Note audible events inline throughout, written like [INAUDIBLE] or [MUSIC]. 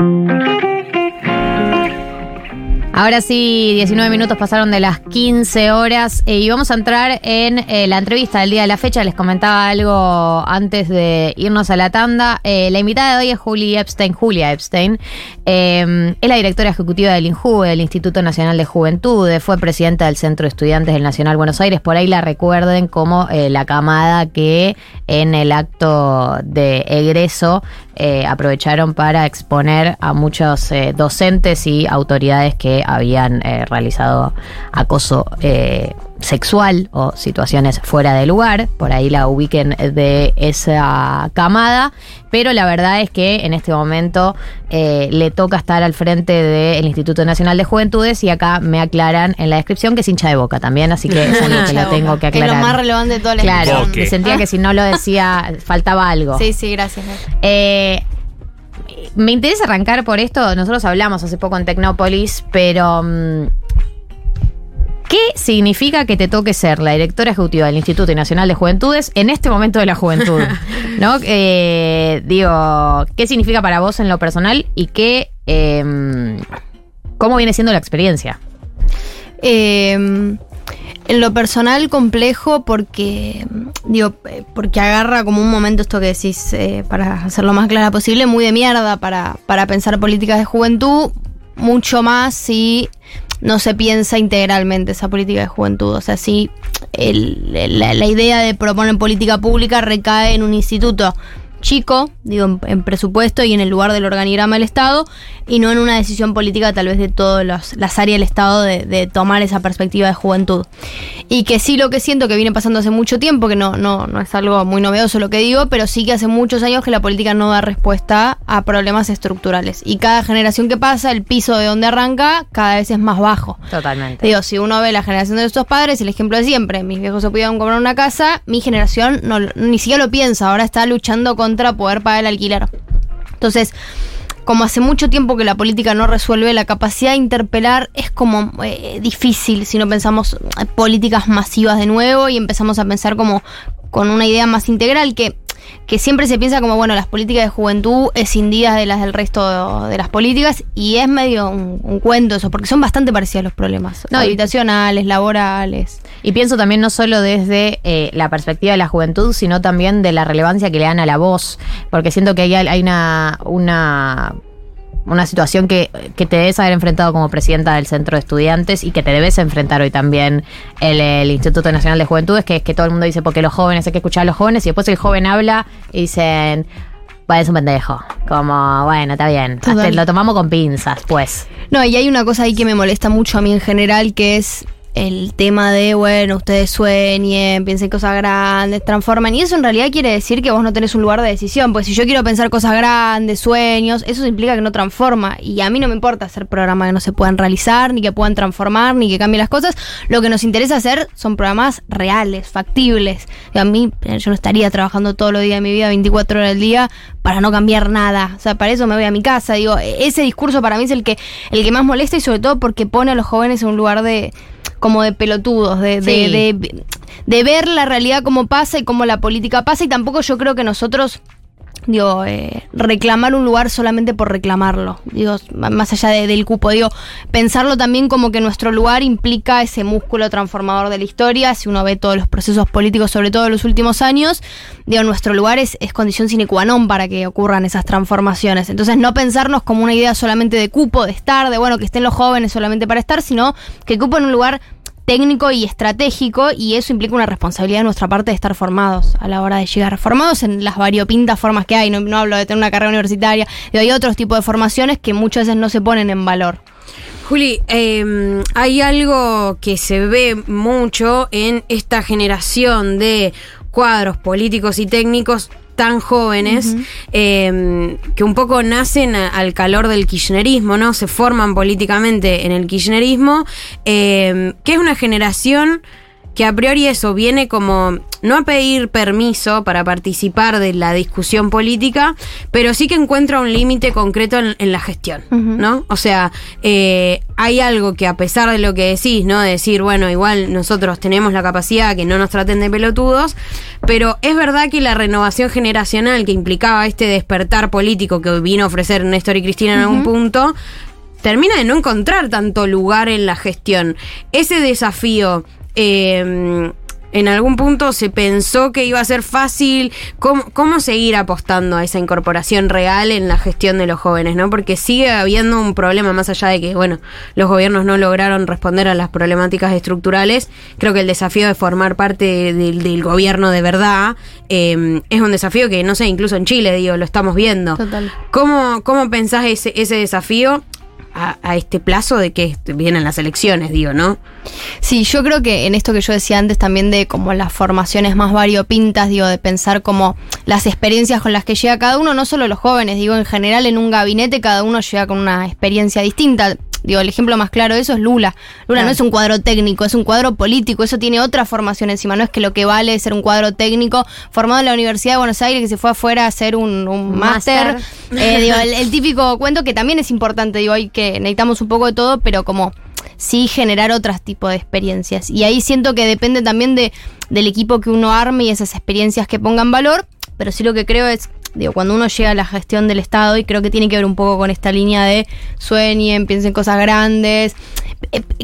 Thank you. Ahora sí, 19 minutos pasaron de las 15 horas eh, y vamos a entrar en eh, la entrevista del día de la fecha. Les comentaba algo antes de irnos a la tanda. Eh, la invitada de hoy es Julia Epstein. Julia Epstein es la directora ejecutiva del INJUVE, del Instituto Nacional de Juventudes. Fue presidenta del Centro de Estudiantes del Nacional Buenos Aires. Por ahí la recuerden como la camada que en el acto de egreso aprovecharon para exponer a muchos docentes y autoridades que habían eh, realizado acoso eh, sexual o situaciones fuera de lugar, por ahí la ubiquen de esa camada, pero la verdad es que en este momento eh, le toca estar al frente del Instituto Nacional de Juventudes y acá me aclaran en la descripción que es hincha de boca también, así que [LAUGHS] es algo que lo tengo que aclarar. Es lo más relevante de toda la Claro, me sentía que si no lo decía faltaba algo. Sí, sí, gracias. Eh, me interesa arrancar por esto. Nosotros hablamos hace poco en Tecnópolis, pero. Mm, ¿Qué significa que te toque ser la directora ejecutiva del Instituto Nacional de Juventudes en este momento de la juventud? [LAUGHS] ¿No? Eh, digo, ¿qué significa para vos en lo personal y qué. Em, ¿Cómo viene siendo la experiencia? Eh, en lo personal complejo porque, digo, porque agarra como un momento esto que decís, eh, para hacerlo lo más clara posible, muy de mierda para, para pensar políticas de juventud, mucho más si no se piensa integralmente esa política de juventud. O sea, si la, la idea de proponer política pública recae en un instituto chico, digo, en, presupuesto y en el lugar del organigrama del Estado, y no en una decisión política tal vez de todas las áreas del Estado de, tomar esa perspectiva de juventud. Y que sí lo que siento que viene pasando hace mucho tiempo, que no, no, no es algo muy novedoso lo que digo, pero sí que hace muchos años que la política no da respuesta a problemas estructurales. Y cada generación que pasa, el piso de donde arranca cada vez es más bajo. Totalmente. Digo, si uno ve la generación de nuestros padres, el ejemplo de siempre, mis viejos se pudieron comprar una casa, mi generación no, ni siquiera lo piensa, ahora está luchando con contra poder pagar el alquiler. Entonces, como hace mucho tiempo que la política no resuelve, la capacidad de interpelar es como eh, difícil si no pensamos políticas masivas de nuevo y empezamos a pensar como con una idea más integral que que siempre se piensa como, bueno, las políticas de juventud escindidas de las del resto de, las políticas y es medio un, cuento eso, porque son bastante parecidos los problemas habitacionales, laborales. Y pienso también no solo desde eh, la perspectiva de la juventud, sino también de la relevancia que le dan a la voz, porque siento que ahí hay una, una una situación que, te debes haber enfrentado como presidenta del centro de estudiantes y que te debes enfrentar hoy también el, Instituto Nacional de Juventudes, que es que todo el mundo dice porque los jóvenes hay que escuchar a los jóvenes y después el joven habla y dicen, bueno, es un pendejo. Como, bueno, está bien. lo tomamos con pinzas, pues. No, y hay una cosa ahí que me molesta mucho a mí en general, que es el tema de, bueno, ustedes sueñen, piensen cosas grandes, transformen. Y eso en realidad quiere decir que vos no tenés un lugar de decisión. Pues si yo quiero pensar cosas grandes, sueños, eso implica que no transforma. Y a mí no me importa hacer programas que no se puedan realizar, ni que puedan transformar, ni que cambien las cosas. Lo que nos interesa hacer son programas reales, factibles. Y a mí, yo no estaría trabajando todos los días de mi vida, 24 horas al día, para no cambiar nada. O sea, para eso me voy a mi casa. Digo, ese discurso para mí es el que, el que más molesta y sobre todo porque pone a los jóvenes en un lugar de como de pelotudos, de, de, de, ver la realidad como pasa y cómo la política pasa. Y tampoco yo creo que nosotros digo, eh, reclamar un lugar solamente por reclamarlo, digo, más allá del cupo, digo, pensarlo también como que nuestro lugar implica ese músculo transformador de la historia, si uno ve todos los procesos políticos, sobre todo en los últimos años, digo, nuestro lugar es, es condición sine qua non para que ocurran esas transformaciones, entonces no pensarnos como una idea solamente de cupo, de estar, de bueno, que estén los jóvenes solamente para estar, sino que cupo en un lugar técnico y estratégico y eso implica una responsabilidad de nuestra parte de estar formados a la hora de llegar. Formados en las variopintas formas que hay, no, hablo de tener una carrera universitaria, hay otros tipos de formaciones que muchas veces no se ponen en valor. Juli, em, hay algo que se ve mucho en esta generación de cuadros políticos y técnicos tan jóvenes em, que un poco nacen al calor del kirchnerismo, ¿no? Se forman políticamente en el kirchnerismo, em, que es una generación que a priori eso viene como no a pedir permiso para participar de la discusión política, pero sí que encuentra un límite concreto en, en la gestión, ¿no? O sea, eh, hay algo que a pesar de lo que decís, ¿no? De decir, bueno, igual nosotros tenemos la capacidad que no nos traten de pelotudos, pero es verdad que la renovación generacional que implicaba este despertar político que vino a ofrecer Néstor y Cristina en algún punto, termina de no encontrar tanto lugar en la gestión. Ese desafío eh, en algún punto se pensó que iba a ser fácil. ¿Cómo, ¿Cómo, seguir apostando a esa incorporación real en la gestión de los jóvenes? ¿no? Porque sigue habiendo un problema más allá de que, bueno, los gobiernos no lograron responder a las problemáticas estructurales. Creo que el desafío de formar parte del, del gobierno de verdad eh, es un desafío que, no sé, incluso en Chile, digo, lo estamos viendo. Total. ¿Cómo, cómo pensás ese, ese desafío? A, este plazo de que vienen las elecciones, digo, ¿no? Sí, yo creo que en esto que yo decía antes también de como las formaciones más variopintas, digo, de pensar como las experiencias con las que llega cada uno, no solo los jóvenes, digo, en general en un gabinete cada uno llega con una experiencia distinta. Digo, el ejemplo más claro de eso es Lula. Lula claro. no es un cuadro técnico, es un cuadro político. Eso tiene otra formación encima. No es que lo que vale es ser un cuadro técnico formado en la Universidad de Buenos Aires que se fue afuera a hacer un, un máster. Eh, [LAUGHS] digo, el, el, típico cuento que también es importante. Digo, hay que necesitamos un poco de todo, pero como sí generar otros tipos de experiencias. Y ahí siento que depende también de, del equipo que uno arme y esas experiencias que pongan valor. Pero sí lo que creo es digo, cuando uno llega a la gestión del Estado, y creo que tiene que ver un poco con esta línea de sueñen, piensen cosas grandes,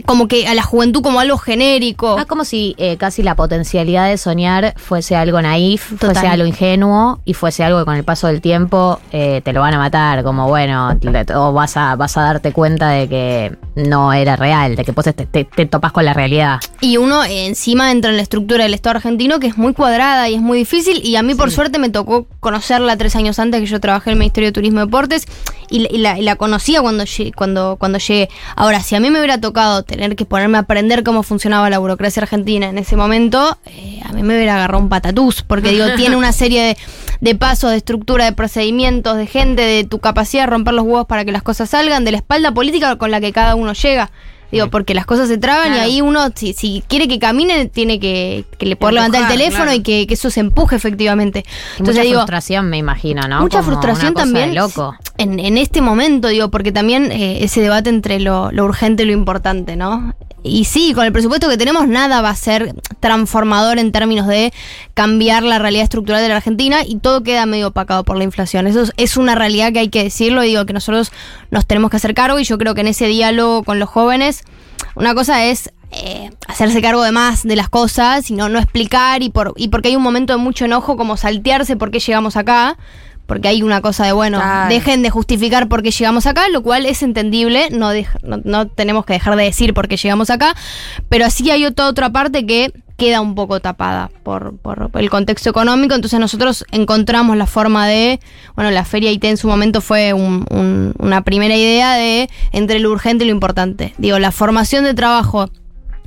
como que a la juventud como algo genérico. Ah, como si eh, casi la potencialidad de soñar fuese algo naif, Total. fuese algo ingenuo y fuese algo que con el paso del tiempo eh, te lo van a matar, como bueno, o vas a, vas a darte cuenta de que no era real, de que pues te, te, te topas con la realidad. Y uno encima entra en la estructura del Estado argentino que es muy cuadrada y es muy difícil y a mí por suerte me tocó conocerla tres años antes que yo trabajé en el Ministerio de Turismo y Deportes y, y, la, y la, conocía cuando, cuando, cuando llegué. Ahora, si a mí me hubiera tocado tener que ponerme a aprender cómo funcionaba la burocracia argentina en ese momento, eh, a mí me hubiera agarrado un patatús, porque digo, [LAUGHS] tiene una serie de, de, pasos, de estructura, de procedimientos, de gente, de tu capacidad de romper los huevos para que las cosas salgan, de la espalda política con la que cada uno llega. Digo, porque las cosas se traban claro. y ahí uno, si, si, quiere que camine, tiene que, que le poder levantar el teléfono claro. y que, que, eso se empuje efectivamente. Entonces, mucha digo, frustración, me imagino, ¿no? Mucha Como frustración también. loco. En, en, este momento, digo, porque también eh, ese debate entre lo, lo urgente y lo importante, ¿no? Y sí, con el presupuesto que tenemos, nada va a ser transformador en términos de cambiar la realidad estructural de la Argentina y todo queda medio opacado por la inflación. Eso es, es una realidad que hay que decirlo. Digo que nosotros nos tenemos que hacer cargo y yo creo que en ese diálogo con los jóvenes, una cosa es eh, hacerse cargo de más de las cosas y no, no explicar y, por, y porque hay un momento de mucho enojo como saltearse por qué llegamos acá porque hay una cosa de, bueno, claro. dejen de justificar por qué llegamos acá, lo cual es entendible, no, de, no, no, tenemos que dejar de decir por qué llegamos acá, pero así hay otra, otra parte que queda un poco tapada por, por, el contexto económico, entonces nosotros encontramos la forma de, bueno, la feria IT en su momento fue un, un, una primera idea de entre lo urgente y lo importante. Digo, la formación de trabajo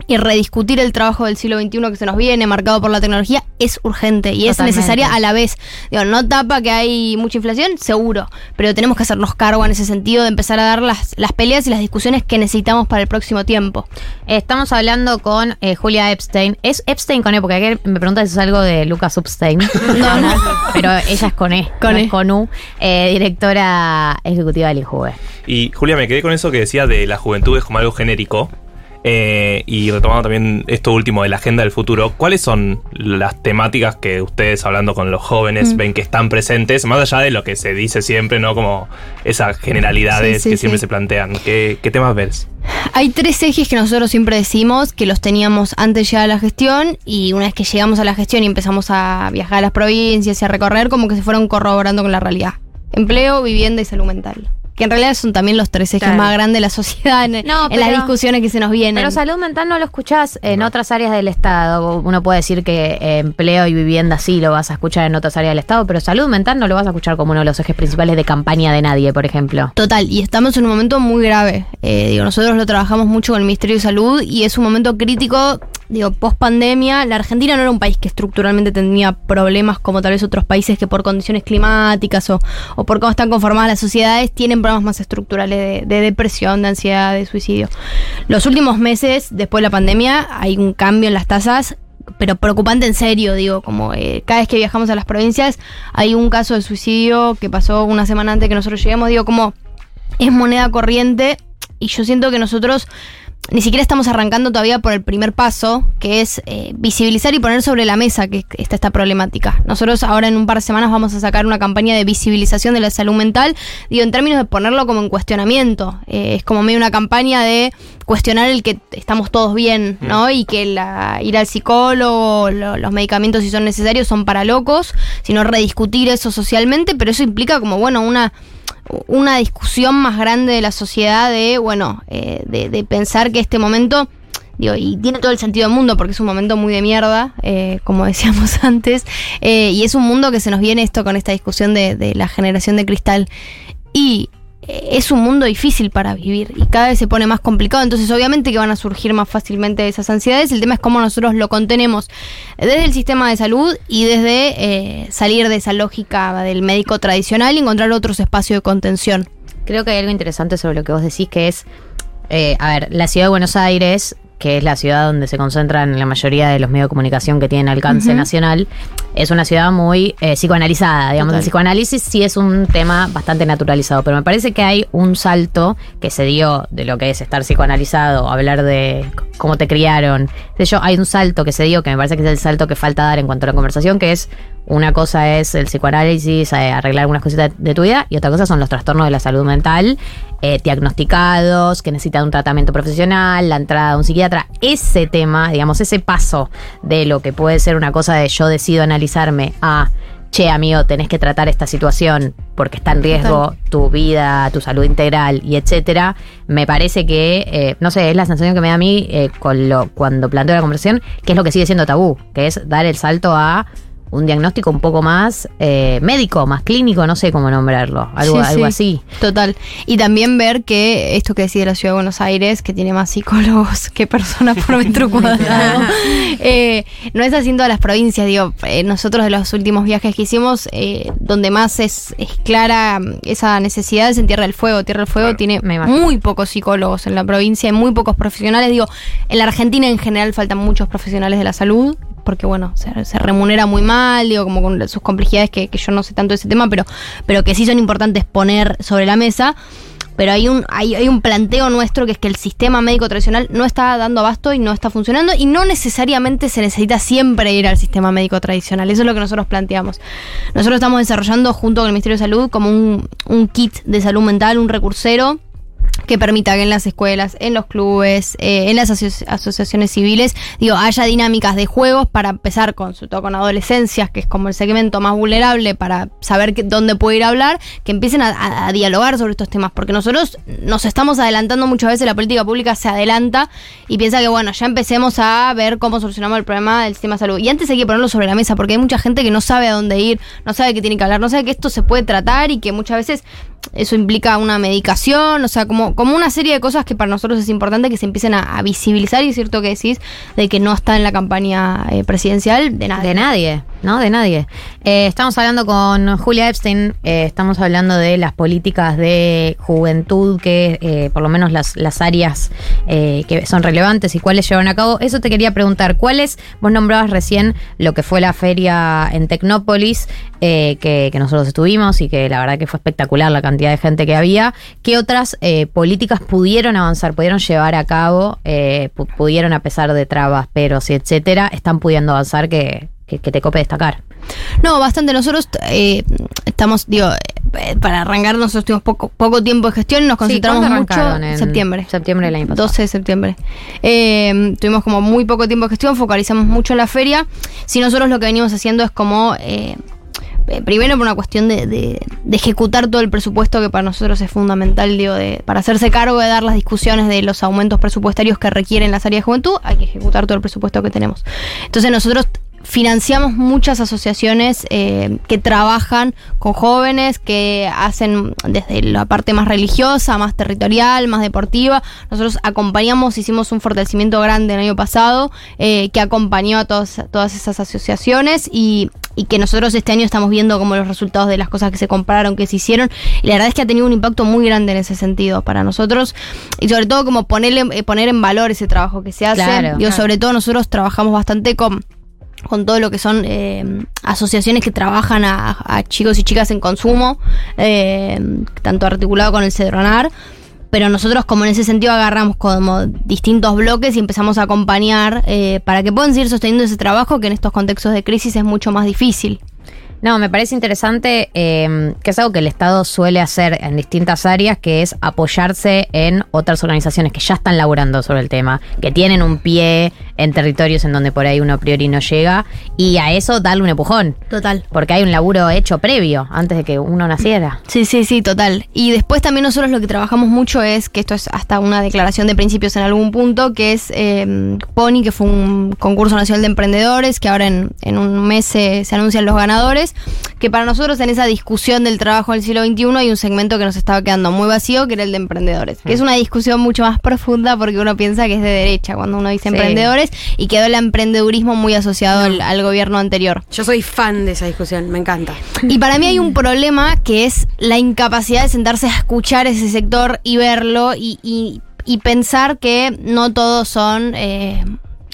y rediscutir el trabajo del siglo XXI que se nos viene, marcado por la tecnología, es urgente y Totalmente. es necesaria a la vez. Digo, no tapa que hay mucha inflación, seguro, pero tenemos que hacernos cargo en ese sentido de empezar a dar las, las peleas y las discusiones que necesitamos para el próximo tiempo. Estamos hablando con eh, Julia Epstein. ¿Es Epstein con E? Porque ayer me pregunta si es algo de Lucas Upstein. [LAUGHS] no, no, [LAUGHS] pero ella es con E, con, no e. Es con U, eh, directora ejecutiva del INJUVE. Y Julia, me quedé con eso que decía de la juventud es como algo genérico. Eh, y retomando también esto último de la agenda del futuro, ¿cuáles son las temáticas que ustedes hablando con los jóvenes mm. ven que están presentes, más allá de lo que se dice siempre, ¿no? Como esas generalidades sí, sí, que siempre se plantean. ¿Qué, ¿Qué, temas ves? Hay tres ejes que nosotros siempre decimos que los teníamos antes de llegar a la gestión y una vez que llegamos a la gestión y empezamos a viajar a las provincias y a recorrer, como que se fueron corroborando con la realidad. Empleo, vivienda y salud mental que en realidad son también los tres ejes claro. más grandes de la sociedad en, no, en pero, las discusiones que se nos vienen. Pero salud mental no lo escuchás en no. otras áreas del Estado. Uno puede decir que eh, empleo y vivienda sí lo vas a escuchar en otras áreas del Estado, pero salud mental no lo vas a escuchar como uno de los ejes principales de campaña de nadie, por ejemplo. Total, y estamos en un momento muy grave. Eh, digo, nosotros lo trabajamos mucho con el Ministerio de Salud y es un momento crítico digo, post pandemia, la Argentina no era un país que estructuralmente tenía problemas como tal vez otros países que por condiciones climáticas o, o por cómo están conformadas las sociedades tienen problemas más estructurales de, de depresión, de ansiedad, de suicidio. Los últimos meses, después de la pandemia, hay un cambio en las tasas pero preocupante en serio, digo, como eh, cada vez que viajamos a las provincias hay un caso de suicidio que pasó una semana antes que nosotros lleguemos, digo, como es moneda corriente y yo siento que nosotros ni siquiera estamos arrancando todavía por el primer paso, que es eh, visibilizar y poner sobre la mesa que está esta problemática. Nosotros ahora en un par de semanas vamos a sacar una campaña de visibilización de la salud mental, digo, en términos de ponerlo como en cuestionamiento. Eh, es como medio una campaña de cuestionar el que estamos todos bien, ¿no? Y que la, ir al psicólogo, lo- los medicamentos si son necesarios son para locos, sino rediscutir eso socialmente, pero eso implica como, bueno, una una discusión más grande de la sociedad de, bueno, eh, de, pensar que este momento, digo, y tiene todo el sentido del mundo porque es un momento muy de mierda, eh, como [LAUGHS] decíamos antes, eh, y es un mundo que se nos viene esto con esta discusión de, la generación de cristal. Y es un mundo difícil para vivir y cada vez se pone más complicado, entonces obviamente que van a surgir más fácilmente esas ansiedades, el tema es cómo nosotros lo contenemos desde el sistema de salud y desde eh, salir de esa lógica del médico tradicional y encontrar otros espacios de contención. Creo que hay algo interesante sobre lo que vos decís, que es, eh, a ver, la ciudad de Buenos Aires, que es la ciudad donde se concentran la mayoría de los medios de comunicación que tienen alcance nacional, es una ciudad muy eh, psicoanalizada. Digamos, el psicoanálisis sí es un tema bastante naturalizado, pero me parece que hay un salto que se dio de lo que es estar psicoanalizado, hablar de cómo te criaron. De yo, hay un salto que se dio que me parece que es el salto que falta dar en cuanto a la conversación, que es una cosa es el psicoanálisis, eh, arreglar algunas cositas de tu vida, y otra cosa son los trastornos de la salud mental, eh, diagnosticados, que necesitan un tratamiento profesional, la entrada de un psiquiatra. Ese tema, digamos, ese paso de lo que puede ser una cosa de yo decido analizarme a che, amigo, tenés que tratar esta situación porque está en riesgo tu vida, tu salud integral y etcétera, me parece que, eh, no sé, es la sensación que me da a mí eh, con lo, cuando planteo la conversación, que es lo que sigue siendo tabú, que es dar el salto a un diagnóstico un poco más eh, médico, más clínico, no sé cómo nombrarlo, algo, Sí, algo sí. así. Total. Y también ver que esto que decía la ciudad de Buenos Aires, que tiene más psicólogos que personas por [LAUGHS] metro cuadrado, eh, no es así en todas las provincias. Digo, eh, nosotros de los últimos viajes que hicimos, eh, donde más es, es clara mm, esa necesidad es en Tierra del Fuego. Tierra del Fuego Claro. tiene muy pocos psicólogos en la provincia y muy pocos profesionales. Digo, en la Argentina en general faltan muchos profesionales de la salud. Porque bueno, se, remunera muy mal, digo, como con sus complejidades que, que yo no sé tanto de ese tema, pero, pero que sí son importantes poner sobre la mesa. Pero hay un, hay, hay un planteo nuestro que es que el sistema médico tradicional no está dando abasto y no está funcionando y no necesariamente se necesita siempre ir al sistema médico tradicional. Eso es lo que nosotros planteamos. Nosotros estamos desarrollando junto con el Ministerio de Salud como un, un kit de salud mental, un recursero que permita que en las escuelas, en los clubes, eh, en las aso- asociaciones civiles, digo, haya dinámicas de juegos para empezar con, sobre todo con adolescencias, que es como el segmento más vulnerable para saber que- dónde puede ir a hablar, que empiecen a, a- dialogar sobre estos temas, porque nosotros nos estamos adelantando muchas veces, la política pública se adelanta y piensa que, bueno, ya empecemos a ver cómo solucionamos el problema del sistema de salud. Y antes hay que ponerlo sobre la mesa, porque hay mucha gente que no sabe a dónde ir, no sabe que tiene que hablar, no sabe que esto se puede tratar y que muchas veces eso implica una medicación, o sea, como, como una serie de cosas que para nosotros es importante que se empiecen a, visibilizar y es cierto que decís de que no está en la campaña eh, presidencial. De nadie, ¿no? De nadie. Eh, estamos hablando con Julia Epstein, eh, estamos hablando de las políticas de juventud, que eh, por lo menos las, las áreas eh, que son relevantes y cuáles llevan a cabo. Eso te quería preguntar, ¿cuáles? Vos nombrabas recién lo que fue la feria en Tecnópolis, que, que nosotros estuvimos y que la verdad que fue espectacular la cantidad de gente que había. ¿Qué otras políticas pudieron avanzar, pudieron llevar a cabo, pu- pudieron a pesar de trabas, peros y etcétera, están pudiendo avanzar que, que, que te cope destacar? No, bastante. Nosotros eh, estamos, digo, eh, para arrancar, nosotros tuvimos poco, poco tiempo de gestión y nos concentramos ¿cuándo mucho en septiembre. septiembre del año pasado. 12 de septiembre. Eh, tuvimos como muy poco tiempo de gestión, focalizamos mucho en la feria. Si nosotros lo que venimos haciendo es como... Primero por una cuestión de, de- de ejecutar todo el presupuesto que para nosotros es fundamental, digo, de, para hacerse cargo de dar las discusiones de los aumentos presupuestarios que requieren las áreas de juventud, hay que ejecutar todo el presupuesto que tenemos. Entonces nosotros financiamos muchas asociaciones eh, que trabajan con jóvenes, que hacen desde la parte más religiosa, más territorial, más deportiva. Nosotros acompañamos, hicimos un fortalecimiento grande el año pasado eh, que acompañó a todas, todas esas asociaciones y, y que nosotros este año estamos viendo como los resultados de las cosas que se compraron, que se hicieron. Y la verdad es que ha tenido un impacto muy grande en ese sentido para nosotros y sobre todo como ponerle, eh, poner en valor ese trabajo que se hace. Claro. sobre todo nosotros trabajamos bastante con con todo lo que son eh, asociaciones que trabajan a, chicos y chicas en consumo, eh, tanto articulado con el Cedronar, pero nosotros como en ese sentido agarramos como distintos bloques y empezamos a acompañar eh, para que puedan seguir sosteniendo ese trabajo que en estos contextos de crisis es mucho más difícil. No, me parece interesante que es algo que el Estado suele hacer en distintas áreas, que es apoyarse en otras organizaciones que ya están laburando sobre el tema, que tienen un pie en territorios en donde por ahí uno a priori no llega, y a eso darle un empujón. Total. Porque hay un laburo hecho previo, antes de que uno naciera. Sí, sí, sí, total. Y después también nosotros lo que trabajamos mucho es, que esto es hasta una declaración de principios en algún punto, que es eh, Pony, que fue un concurso nacional de emprendedores, que ahora en, en un mes se, se anuncian los ganadores, que para nosotros en esa discusión del trabajo del siglo XXI hay un segmento que nos estaba quedando muy vacío, que era el de emprendedores, que es una discusión mucho más profunda porque uno piensa que es de derecha cuando uno dice Sí. emprendedores y quedó el emprendedurismo muy asociado al- al gobierno anterior. Yo soy fan de esa discusión, me encanta. Y para mí hay un problema que es la incapacidad de sentarse a escuchar ese sector y verlo y, y- y pensar que no todos son... Eh,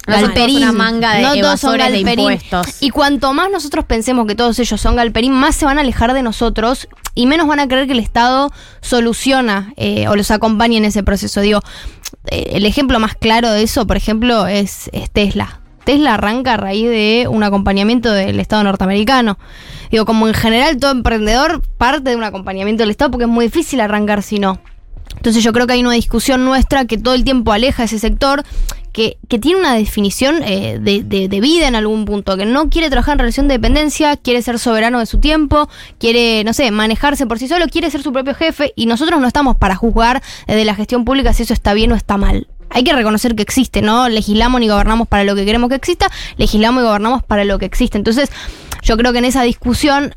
galperín. todos una manga de todos son de galperín. impuestos. Y cuanto más nosotros pensemos que todos ellos son galperín, más se van a alejar de nosotros y menos van a creer que el Estado soluciona eh, o los acompaña en ese proceso. Digo, eh, el ejemplo más claro de eso, por ejemplo, es, es Tesla. Tesla arranca a raíz de un acompañamiento del Estado norteamericano. Digo, como en general todo emprendedor parte de un acompañamiento del Estado porque es muy difícil arrancar si no. Entonces yo creo que hay una discusión nuestra que todo el tiempo aleja ese sector, que, que tiene una definición eh, de, de- de vida en algún punto, que no quiere trabajar en relación de dependencia, quiere ser soberano de su tiempo, quiere, no sé, manejarse por sí solo, quiere ser su propio jefe y nosotros no estamos para juzgar desde la gestión pública si eso está bien o está mal. Hay que reconocer que existe, ¿no? Legislamos ni gobernamos para lo que queremos que exista, legislamos y gobernamos para lo que existe. Entonces, yo creo que en esa discusión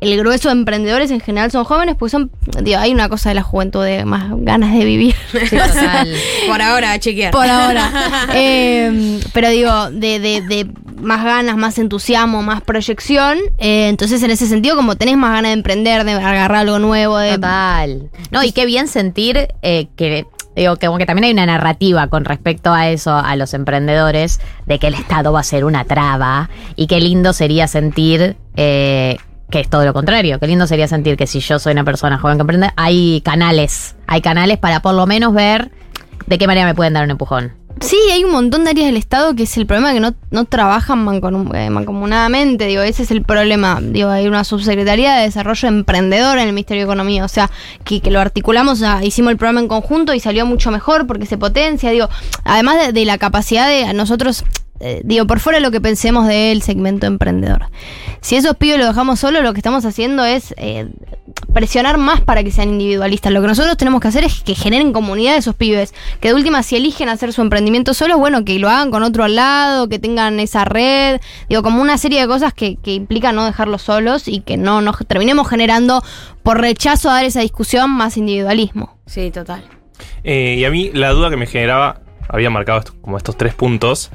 el grueso de emprendedores en general son jóvenes, pues son, digo, hay una cosa de la juventud de más ganas de vivir. Sí, [LAUGHS] total. Por ahora, a chequear. Por ahora. [LAUGHS] Eh, pero digo, de, de- de más ganas, más entusiasmo, más proyección. eh, entonces, en ese sentido, como tenés más ganas de emprender, de agarrar algo nuevo, de. Total. No, y qué bien sentir eh, que. Digo, que como que también hay una narrativa con respecto a eso, a los emprendedores, de que el Estado va a ser una traba. Y qué lindo sería sentir eh, que es todo lo contrario. Qué lindo sería sentir que si yo soy una persona joven que emprende, hay canales. Hay canales para por lo menos ver de qué manera me pueden dar un empujón. Sí, hay un montón de áreas del Estado que es el problema que no, no trabajan manconu- eh, mancomunadamente. Digo, ese es el problema. Digo, hay una subsecretaría de desarrollo emprendedor en el Ministerio de Economía. O sea, que, que lo articulamos, hicimos el programa en conjunto y salió mucho mejor porque se potencia. Digo, además de, de la capacidad de nosotros. Eh, digo, por fuera de lo que pensemos del segmento emprendedor. Si esos pibes lo dejamos solo, lo que estamos haciendo es eh, presionar más para que sean individualistas. Lo que nosotros tenemos que hacer es que generen comunidad esos pibes. Que de última, si eligen hacer su emprendimiento solos, bueno, que lo hagan con otro al lado, que tengan esa red. Digo, como una serie de cosas que, que implica no dejarlos solos y que no nos terminemos generando, por rechazo a dar esa discusión, más individualismo. Sí, total. Eh, y a mí la duda que me generaba, había marcado como estos tres puntos,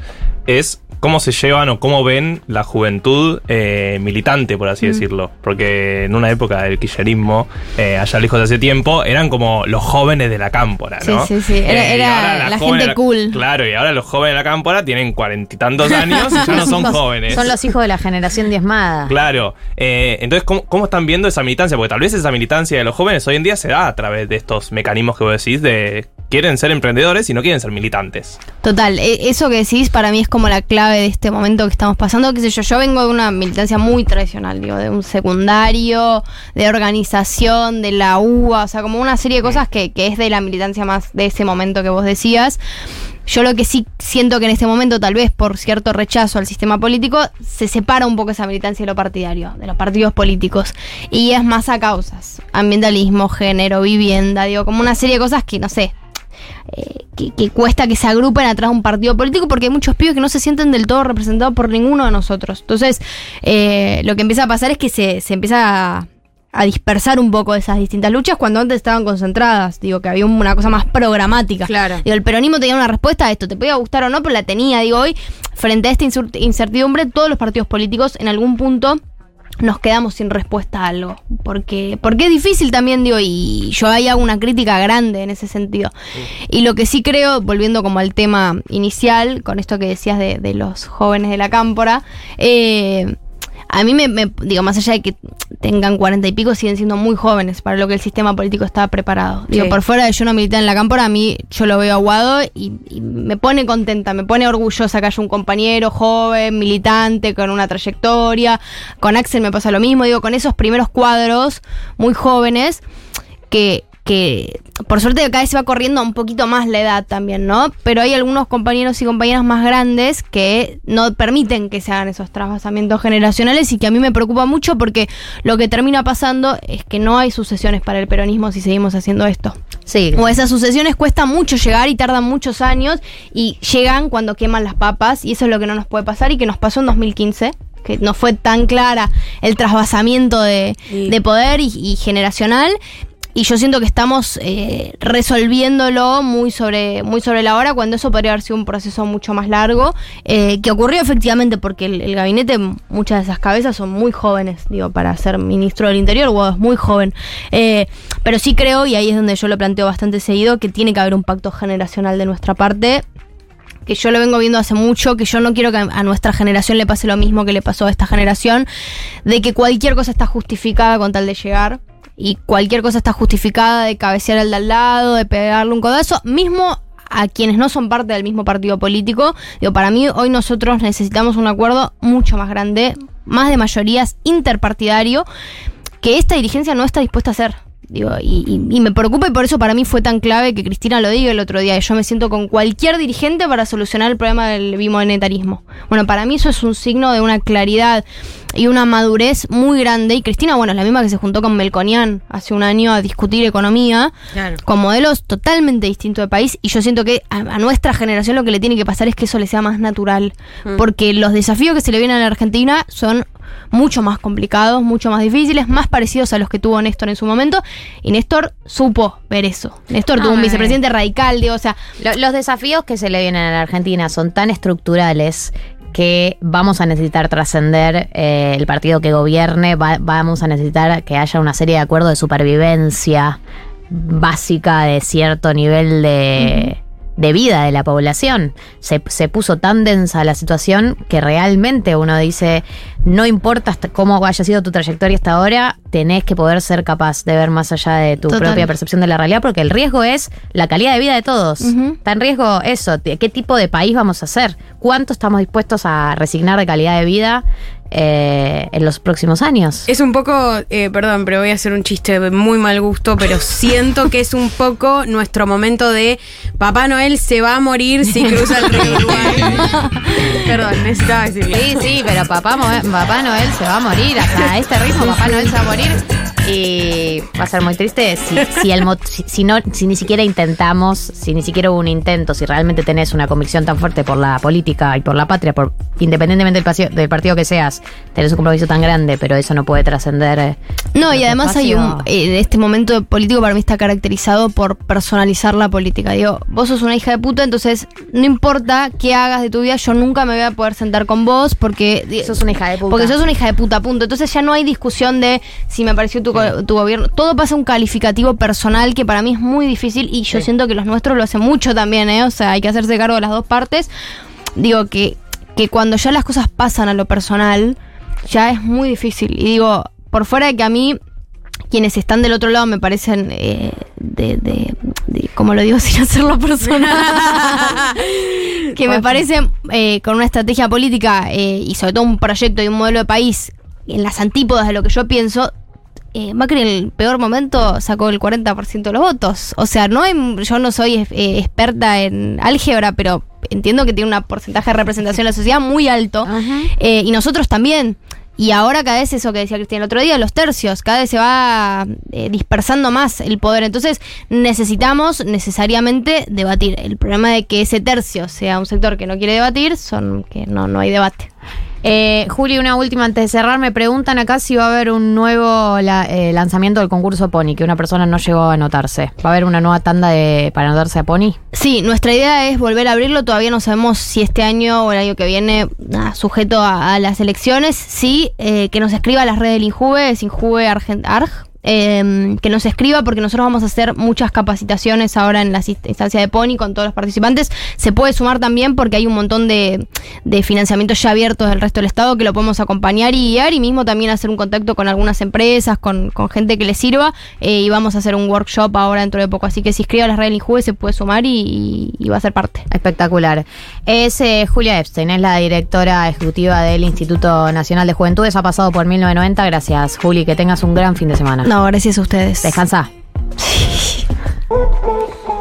es cómo se llevan o cómo ven la juventud eh, militante, por Mm. así decirlo. Porque en una época del kirchnerismo, eh, allá lejos de hace tiempo, eran como los jóvenes de la cámpora, ¿no? Sí, sí, sí. Era- ahora la gente la- cool. Claro, y ahora los jóvenes de la cámpora tienen cuarenta y tantos [LAUGHS] años y ya no son jóvenes. Son los hijos de la generación diezmada. Claro. Eh, entonces, ¿cómo, cómo están viendo esa militancia? Porque tal vez esa militancia de los jóvenes hoy en día se da a través de estos mecanismos que vos decís de quieren ser emprendedores y no quieren ser militantes. Total, e- eso que decís para mí es como la clave de este momento que estamos pasando. Qué sé yo, yo vengo de una militancia muy tradicional, digo, de un secundario, de organización, de la UA, o sea, como una serie de cosas que, que es de la militancia más de ese momento que vos decías. Yo lo que sí siento que en este momento, tal vez por cierto rechazo al sistema político, se separa un poco esa militancia de lo partidario, de los partidos políticos. Y es más a causas. Ambientalismo, género, vivienda, digo, como una serie de cosas que, no sé, eh, que, que cuesta que se agrupen atrás de un partido político porque hay muchos pibes que no se sienten del todo representados por ninguno de nosotros. Entonces, eh, lo que empieza a pasar es que se, se empieza a, a dispersar un poco esas distintas luchas cuando antes estaban concentradas. Digo, que había una cosa más programática. Claro. Digo, el peronismo tenía una respuesta a esto, te podía gustar o no, pero la tenía. Digo, hoy, frente a esta incertidumbre, todos los partidos políticos en algún punto nos quedamos sin respuesta a algo. Porque, porque es difícil también, digo, y yo ahí hago una crítica grande en ese sentido. Y lo que sí creo, volviendo como al tema inicial, con esto que decías de, de los jóvenes de la cámpora, eh, a mí me, me- digo, más allá de que tengan cuarenta y pico, siguen siendo muy jóvenes para lo que el sistema político está preparado. Digo, Sí. por fuera de yo no militar en la cámpora, a mí yo lo veo aguado y, y me pone contenta, me pone orgullosa que haya un compañero joven, militante, con una trayectoria. Con Axel me pasa lo mismo, digo, con esos primeros cuadros muy jóvenes que, que por suerte cada vez se va corriendo un poquito más la edad también, ¿no? Pero hay algunos compañeros y compañeras más grandes que no permiten que se hagan esos trasvasamientos generacionales y que a mí me preocupa mucho porque lo que termina pasando es que no hay sucesiones para el peronismo si seguimos haciendo esto. Sí. O esas sucesiones cuesta mucho llegar y tardan muchos años y llegan cuando queman las papas y eso es lo que no nos puede pasar y que nos pasó en 2015 que no fue tan clara el trasvasamiento de, Sí. de poder y, y generacional y yo siento que estamos eh, resolviéndolo muy sobre, muy sobre la hora, cuando eso podría haber sido un proceso mucho más largo, eh, que ocurrió efectivamente porque el, gabinete, muchas de esas cabezas son muy jóvenes, digo, para ser ministro del Interior, Guado es muy joven. Eh, pero sí creo, y ahí es donde yo lo planteo bastante seguido, que tiene que haber un pacto generacional de nuestra parte que yo lo vengo viendo hace mucho, que yo no quiero que a nuestra generación le pase lo mismo que le pasó a esta generación, de que cualquier cosa está justificada con tal de llegar. Y cualquier cosa está justificada de cabecear al de al lado, de pegarle un codazo, mismo a quienes no son parte del mismo partido político. Digo, para mí hoy nosotros necesitamos un acuerdo mucho más grande, más de mayorías interpartidario, que esta dirigencia no está dispuesta a hacer. Digo, y, y- y me preocupa y por eso para mí fue tan clave que Cristina lo diga el otro día. Yo me siento con cualquier dirigente para solucionar el problema del bimonetarismo. Bueno, para mí eso es un signo de una claridad y una madurez muy grande. Y Cristina, bueno, es la misma que se juntó con Melconian hace un año a discutir economía Claro. con modelos totalmente distintos de país y yo siento que a, a nuestra generación lo que le tiene que pasar es que eso le sea más natural Mm. porque los desafíos que se le vienen a la Argentina son mucho más complicados, mucho más difíciles, más parecidos a los que tuvo Néstor en su momento. Y Néstor supo ver eso. Néstor tuvo un vicepresidente radical, digo, o sea, Lo- los desafíos que se le vienen a la Argentina son tan estructurales que vamos a necesitar trascender eh, el partido que gobierne, va- vamos a necesitar que haya una serie de acuerdos de supervivencia básica de cierto nivel de, de vida de la población. Se, se puso tan densa la situación que realmente uno dice, no importa hasta cómo haya sido tu trayectoria hasta ahora, tenés que poder ser capaz de ver más allá de tu Total. propia percepción de la realidad, porque el riesgo es la calidad de vida de todos. Está en riesgo eso, qué tipo de país vamos a ser, cuánto estamos dispuestos a resignar de calidad de vida eh, en los próximos años. Es un poco, eh, perdón, pero voy a hacer un chiste de muy mal gusto, pero siento que es un poco nuestro momento de Papá Noel se va a morir si cruza el río Uruguay. [LAUGHS] perdón, necesitaba decirlo. Sí, sí, pero papá, Mo- papá Noel se va a morir. A este ritmo, Papá Noel se va a morir. Y va a ser muy triste si, si, el, mo- si, si no, si ni siquiera intentamos, si ni siquiera hubo un intento, si realmente tenés una convicción tan fuerte por la política y por la patria, por independientemente del, del partido que seas, tenés un compromiso tan grande, pero eso no puede trascender. eh, No, y además hay un. eh, este momento político para mí está caracterizado por personalizar la política. Digo, vos sos una hija de puta, entonces no importa qué hagas de tu vida, yo nunca me voy a poder sentar con vos porque. Sos una hija de puta. Porque sos una hija de puta, punto. Entonces ya no hay discusión de si me pareció tu, go- tu gobierno. Todo pasa a un calificativo personal que para mí es muy difícil y yo Sí. siento que los nuestros lo hacen mucho también, ¿eh? O sea, hay que hacerse cargo de las dos partes. Digo que, que cuando ya las cosas pasan a lo personal, ya es muy difícil. Y digo, por fuera de que a mí quienes están del otro lado me parecen eh, de, de, de- como lo digo [LAUGHS] sin hacerlo personal, [LAUGHS] que me parecen eh, con una estrategia política eh, y sobre todo un proyecto y un modelo de país en las antípodas de lo que yo pienso. Eh, Macri en el peor momento sacó el 40% de los votos. O sea, no hay, yo no soy eh, experta en álgebra, pero entiendo que tiene un porcentaje de representación en la sociedad muy alto. Eh, y nosotros también. y ahora cada vez eso que decía Cristina el otro día, los tercios, cada vez se va eh, dispersando más el poder. Entonces necesitamos necesariamente debatir. El problema de que ese tercio sea un sector que no quiere debatir son que no, no hay debate. Eh, Juli, una última antes de cerrar. Me preguntan acá si va a haber un nuevo eh, lanzamiento del concurso Pony, que una persona no llegó a anotarse. ¿Va a haber una nueva tanda de, para anotarse a Pony? Sí, nuestra idea es volver a abrirlo. Todavía no sabemos si este año o el año que viene, sujeto a, a las elecciones. Sí, eh, que nos escriba a las redes del Injuve, es Injuve Argent Arg. Eh, que nos escriba porque nosotros vamos a hacer muchas capacitaciones ahora en la instancia de Pony con todos los participantes. Se puede sumar también porque hay un montón de, de financiamientos ya abiertos del resto del Estado que lo podemos acompañar y guiar y mismo también hacer un contacto con algunas empresas, con, con gente que le sirva eh, y vamos a hacer un workshop ahora dentro de poco. Así que si escribe a las redes Injuve se puede sumar y va a ser parte. Espectacular. Es eh, Julia Epstein, es la directora ejecutiva del Instituto Nacional de Juventudes. Ha pasado por 1990. Gracias, Juli. Que tengas un gran fin de semana. Ahora sí es ustedes. Descansa. [LAUGHS]